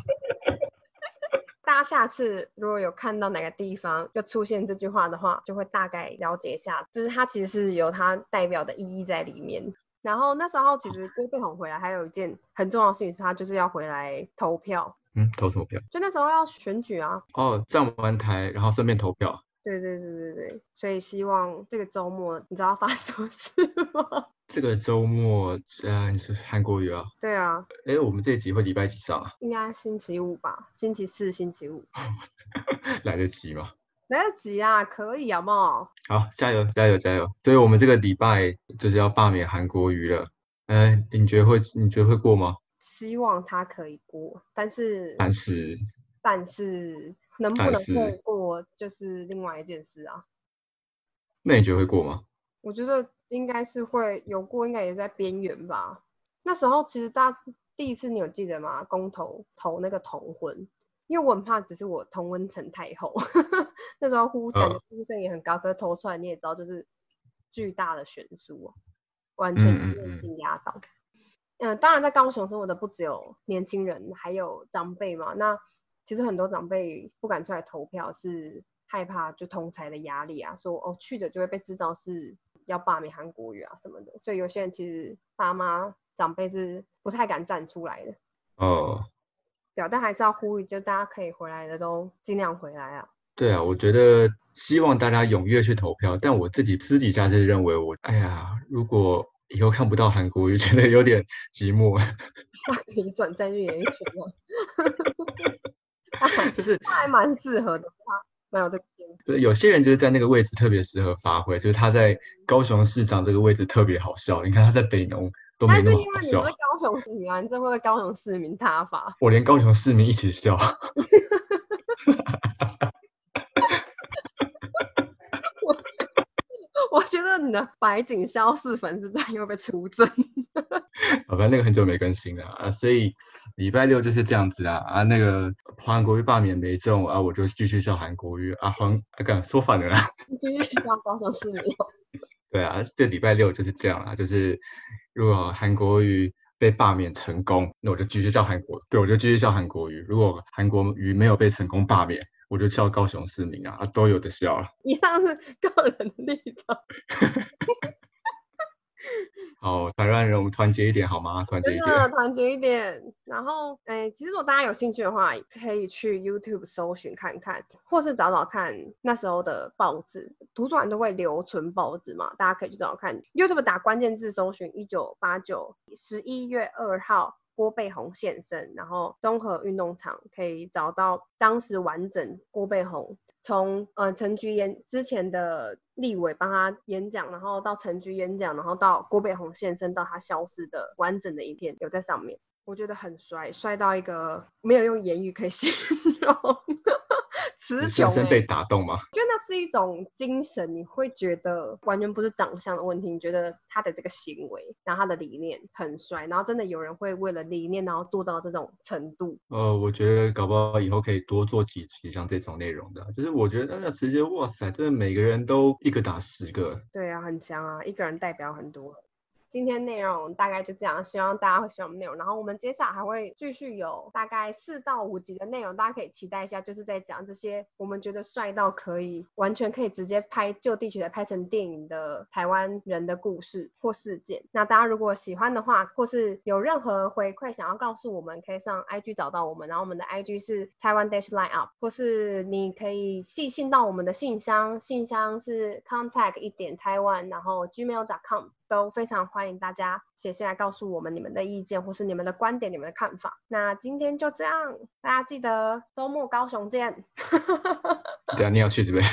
下次如果有看到哪个地方就出现这句话的话，就会大概了解一下，就是它其实是有它代表的意义在里面。然后那时候其实郭贝宏回来还有一件很重要的事情，是他就是要回来投票。嗯，投什么票？就那时候要选举啊。哦，站完台然后顺便投票。对对对对对，所以希望这个周末你知道发生什么事吗？这个周末，嗯，是韩国语啊。对啊。哎，我们这集会礼拜几上啊？应该星期五吧，星期四、星期五。来得及吗？来得及啊，可以好不好？好，加油，加油，加油！所以我们这个礼拜就是要罢免韩国瑜了。哎，你觉得会？你觉得会过吗？希望他可以过，但是，但是，但是，能不能过过，就是另外一件事啊。那你觉得会过吗？我觉得。应该是会有过，应该也在边缘吧。那时候其实大家第一次你有记得吗？公投投那个同婚，因为我很怕只是我同温层太厚，那时候呼感觉呼声也很高，可是投出来你也知道就是巨大的悬殊，完全被性压倒。嗯，当然在高雄生活的不只有年轻人，还有长辈嘛。那其实很多长辈不敢出来投票，是害怕就同才的压力啊，说哦去的就会被知道是。要罢免韩国语啊什么的，所以有些人其实爸妈长辈是不太敢站出来的。哦，对，但还是要呼吁，就大家可以回来的都尽量回来啊。对啊，我觉得希望大家踊跃去投票，但我自己私底下是认为，我哎呀，如果以后看不到韩国语，觉得有点寂寞。那可以转战去演艺圈了，就是还蛮适合的。没有这个。对，有些人就是在那个位置特别适合发挥，就是他在高雄市长这个位置特别好笑。你看他在北农都没那么好笑。但是因为你会高雄市民啊，你这会被高雄市民挞伐。我连高雄市民一起笑。我觉得你的白景消逝粉丝站又被出征。好吧，那个很久没更新了啊，所以礼拜六就是这样子啊啊，那个韩国瑜罢免没中啊，我就继续笑韩国瑜啊，黄啊，敢说反了啦，继续笑高雄市民。对啊，这礼拜六就是这样啊，就是如果韩国瑜被罢免成功，那我就继续笑韩国，对，我就继续笑韩国瑜。如果韩国瑜没有被成功罢免，我就笑高雄市民啊，啊，都有的笑了。以上是个人立场。好，台湾人，我们团结一点好吗？团结一真点。的团结一点。然后，哎，其实如果大家有兴趣的话，可以去 YouTube 搜寻看看，或是找找看那时候的报纸，图书馆都会留存报纸嘛，大家可以去找找看。YouTube 打关键字搜寻一九八九十一月二号郭背红现身，然后综合运动场可以找到当时完整郭背红从呃陈菊演之前的立委帮他演讲，然后到陈菊演讲，然后到郭北红现身，到他消失的完整的一片有在上面，我觉得很帅，帅到一个没有用言语可以形容，词你穷、欸。被打动吗？我觉得那是一种精神，你会觉得完全不是长相的问题，你觉得他的这个行为，然后他的理念很帅，然后真的有人会为了理念，然后做到这种程度，呃，我觉得搞不好以后可以多做几集像这种内容的，就是我觉得那直接哇塞，真的每个人都一个打十个，对啊，很强啊，一个人代表很多。今天内容大概就这样，希望大家会喜欢我们内容。然后我们接下来还会继续有大概四到五集的内容，大家可以期待一下，就是在讲这些我们觉得帅到可以完全可以直接拍就地取材拍成电影的台湾人的故事或事件。那大家如果喜欢的话，或是有任何回馈想要告诉我们，可以上 IG 找到我们，然后我们的 IG 是台湾 Dash Line Up，或是你可以寄信到我们的信箱，信箱是 contact 一点台湾，然后 gmail.com。都非常欢迎大家写信来告诉我们你们的意见，或是你们的观点、你们的看法。那今天就这样，大家记得周末高雄见。对啊，你要去这边？